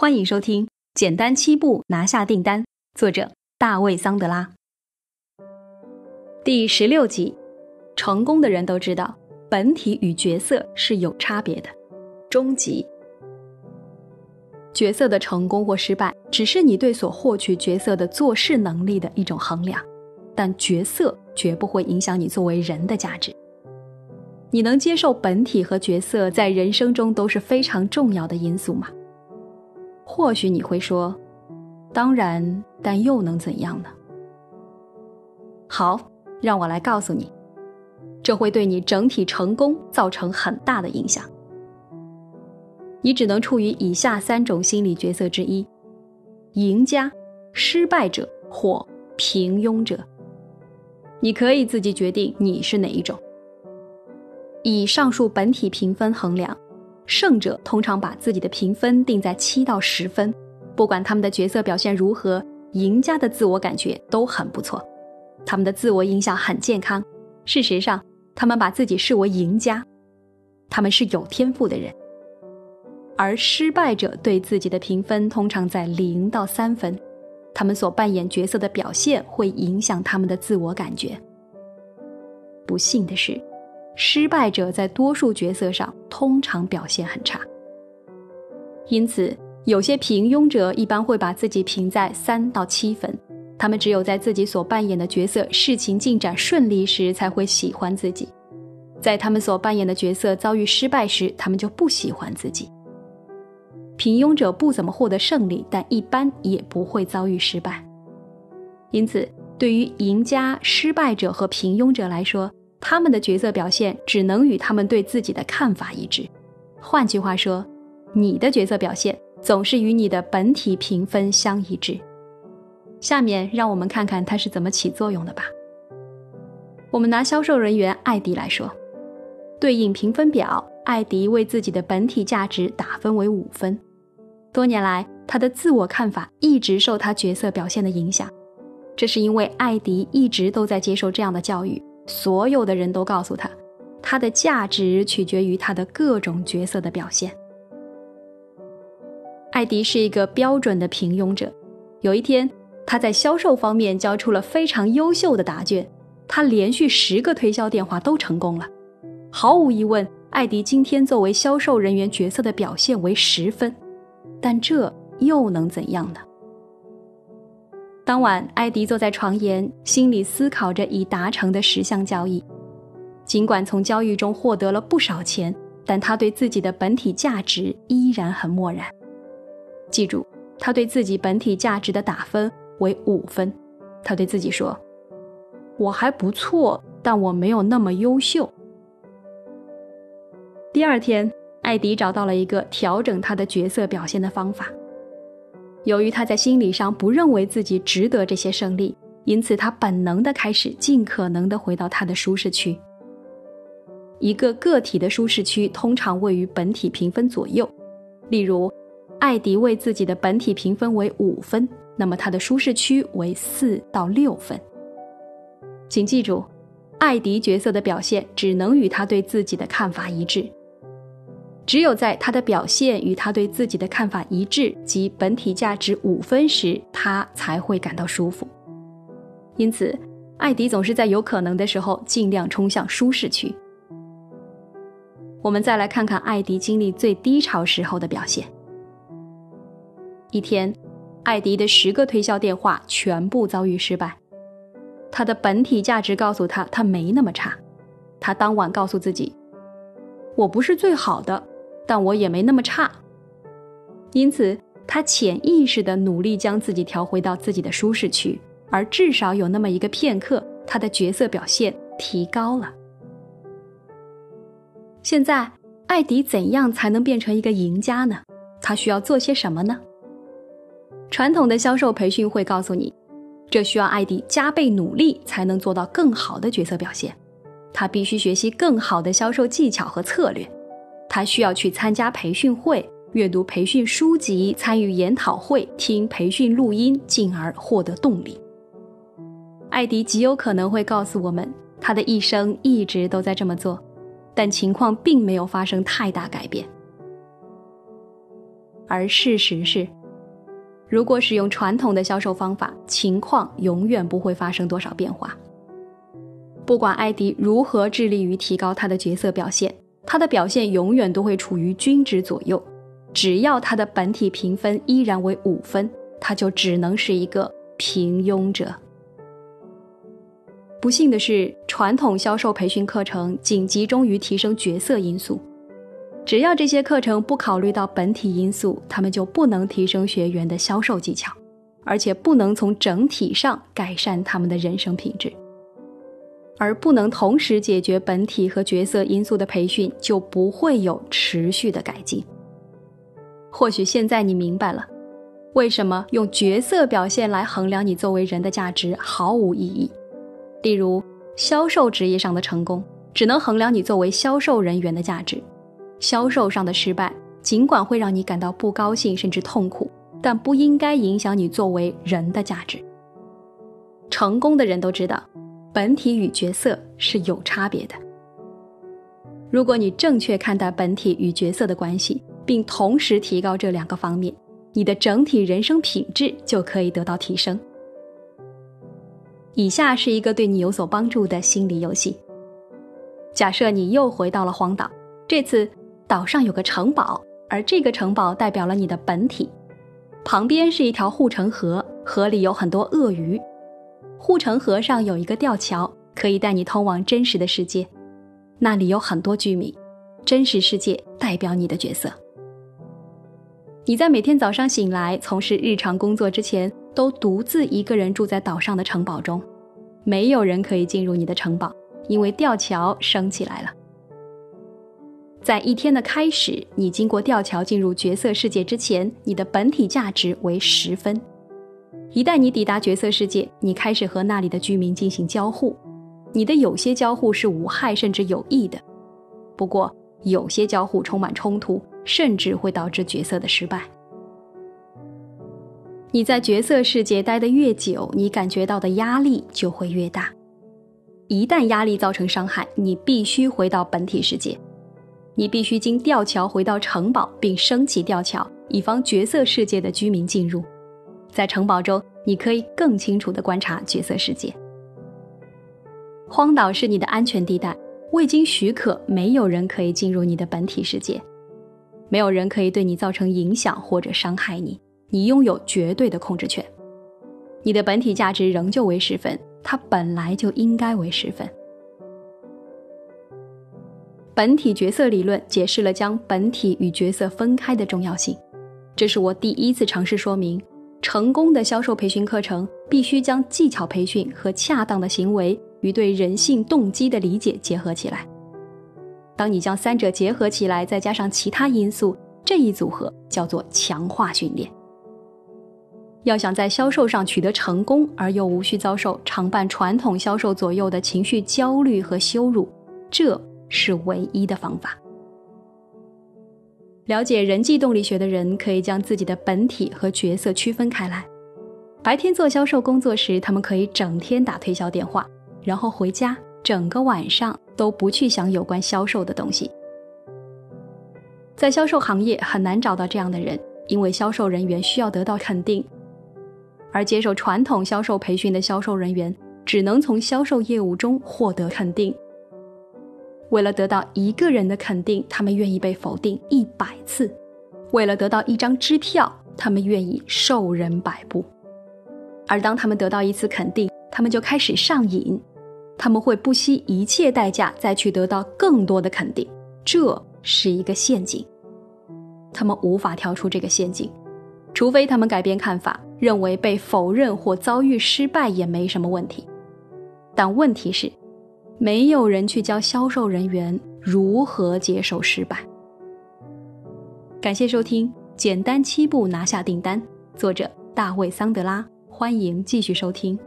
欢迎收听《简单七步拿下订单》，作者大卫·桑德拉。第十六集，成功的人都知道，本体与角色是有差别的。终极，角色的成功或失败，只是你对所获取角色的做事能力的一种衡量，但角色绝不会影响你作为人的价值。你能接受本体和角色在人生中都是非常重要的因素吗？或许你会说：“当然，但又能怎样呢？”好，让我来告诉你，这会对你整体成功造成很大的影响。你只能处于以下三种心理角色之一：赢家、失败者或平庸者。你可以自己决定你是哪一种。以上述本体评分衡量。胜者通常把自己的评分定在七到十分，不管他们的角色表现如何，赢家的自我感觉都很不错，他们的自我印象很健康。事实上，他们把自己视为赢家，他们是有天赋的人。而失败者对自己的评分通常在零到三分，他们所扮演角色的表现会影响他们的自我感觉。不幸的是。失败者在多数角色上通常表现很差，因此有些平庸者一般会把自己评在三到七分。他们只有在自己所扮演的角色事情进展顺利时才会喜欢自己，在他们所扮演的角色遭遇失败时，他们就不喜欢自己。平庸者不怎么获得胜利，但一般也不会遭遇失败。因此，对于赢家、失败者和平庸者来说，他们的角色表现只能与他们对自己的看法一致。换句话说，你的角色表现总是与你的本体评分相一致。下面让我们看看它是怎么起作用的吧。我们拿销售人员艾迪来说，对应评分表，艾迪为自己的本体价值打分为五分。多年来，他的自我看法一直受他角色表现的影响，这是因为艾迪一直都在接受这样的教育。所有的人都告诉他，他的价值取决于他的各种角色的表现。艾迪是一个标准的平庸者。有一天，他在销售方面交出了非常优秀的答卷，他连续十个推销电话都成功了。毫无疑问，艾迪今天作为销售人员角色的表现为十分，但这又能怎样呢？当晚，艾迪坐在床沿，心里思考着已达成的十项交易。尽管从交易中获得了不少钱，但他对自己的本体价值依然很漠然。记住，他对自己本体价值的打分为五分。他对自己说：“我还不错，但我没有那么优秀。”第二天，艾迪找到了一个调整他的角色表现的方法。由于他在心理上不认为自己值得这些胜利，因此他本能的开始尽可能的回到他的舒适区。一个个体的舒适区通常位于本体评分左右。例如，艾迪为自己的本体评分为五分，那么他的舒适区为四到六分。请记住，艾迪角色的表现只能与他对自己的看法一致。只有在他的表现与他对自己的看法一致，及本体价值五分时，他才会感到舒服。因此，艾迪总是在有可能的时候尽量冲向舒适区。我们再来看看艾迪经历最低潮时候的表现。一天，艾迪的十个推销电话全部遭遇失败。他的本体价值告诉他，他没那么差。他当晚告诉自己：“我不是最好的。”但我也没那么差，因此他潜意识的努力将自己调回到自己的舒适区，而至少有那么一个片刻，他的角色表现提高了。现在，艾迪怎样才能变成一个赢家呢？他需要做些什么呢？传统的销售培训会告诉你，这需要艾迪加倍努力才能做到更好的角色表现，他必须学习更好的销售技巧和策略。他需要去参加培训会、阅读培训书籍、参与研讨会、听培训录音，进而获得动力。艾迪极有可能会告诉我们，他的一生一直都在这么做，但情况并没有发生太大改变。而事实是，如果使用传统的销售方法，情况永远不会发生多少变化。不管艾迪如何致力于提高他的角色表现，他的表现永远都会处于均值左右。只要他的本体评分依然为五分，他就只能是一个平庸者。不幸的是，传统销售培训课程仅集中于提升角色因素。只要这些课程不考虑到本体因素，他们就不能提升学员的销售技巧，而且不能从整体上改善他们的人生品质。而不能同时解决本体和角色因素的培训，就不会有持续的改进。或许现在你明白了，为什么用角色表现来衡量你作为人的价值毫无意义。例如，销售职业上的成功，只能衡量你作为销售人员的价值；销售上的失败，尽管会让你感到不高兴甚至痛苦，但不应该影响你作为人的价值。成功的人都知道，本体与角色是有差别的。如果你正确看待本体与角色的关系，并同时提高这两个方面，你的整体人生品质就可以得到提升。以下是一个对你有所帮助的心理游戏。假设你又回到了荒岛，这次岛上有个城堡，而这个城堡代表了你的本体。旁边是一条护城河，河里有很多鳄鱼。护城河上有一个吊桥，可以带你通往真实的世界。那里有很多居民，真实世界代表你的角色。你在每天早上醒来从事日常工作之前。都独自一个人住在岛上的城堡中，没有人可以进入你的城堡，因为吊桥升起来了。在一天的开始，你经过吊桥进入角色世界之前，你的本体价值为十分。一旦你抵达角色世界，你开始和那里的居民进行交互，你的有些交互是无害甚至有益的，不过有些交互充满冲突，甚至会导致角色的失败。你在角色世界待得越久，你感觉到的压力就会越大。一旦压力造成伤害，你必须回到本体世界，你必须经吊桥回到城堡，并升起吊桥，以防角色世界的居民进入。在城堡中，你可以更清楚地观察角色世界。荒岛是你的安全地带，未经许可，没有人可以进入你的本体世界，没有人可以对你造成影响或者伤害你。你拥有绝对的控制权，你的本体价值仍旧为十分，它本来就应该为十分。本体角色理论解释了将本体与角色分开的重要性，这是我第一次尝试说明，成功的销售培训课程必须将技巧培训和恰当的行为与对人性动机的理解结合起来。当你将三者结合起来，再加上其他因素，这一组合叫做强化训练。要想在销售上取得成功，而又无需遭受常伴传统销售左右的情绪焦虑和羞辱，这是唯一的方法。了解人际动力学的人可以将自己的本体和角色区分开来。白天做销售工作时，他们可以整天打推销电话，然后回家整个晚上都不去想有关销售的东西。在销售行业很难找到这样的人，因为销售人员需要得到肯定。而接受传统销售培训的销售人员，只能从销售业务中获得肯定。为了得到一个人的肯定，他们愿意被否定一百次；为了得到一张支票，他们愿意受人摆布。而当他们得到一次肯定，他们就开始上瘾，他们会不惜一切代价再去得到更多的肯定。这是一个陷阱，他们无法跳出这个陷阱。除非他们改变看法，认为被否认或遭遇失败也没什么问题。但问题是，没有人去教销售人员如何接受失败。感谢收听《简单七步拿下订单》，作者大卫·桑德拉。欢迎继续收听。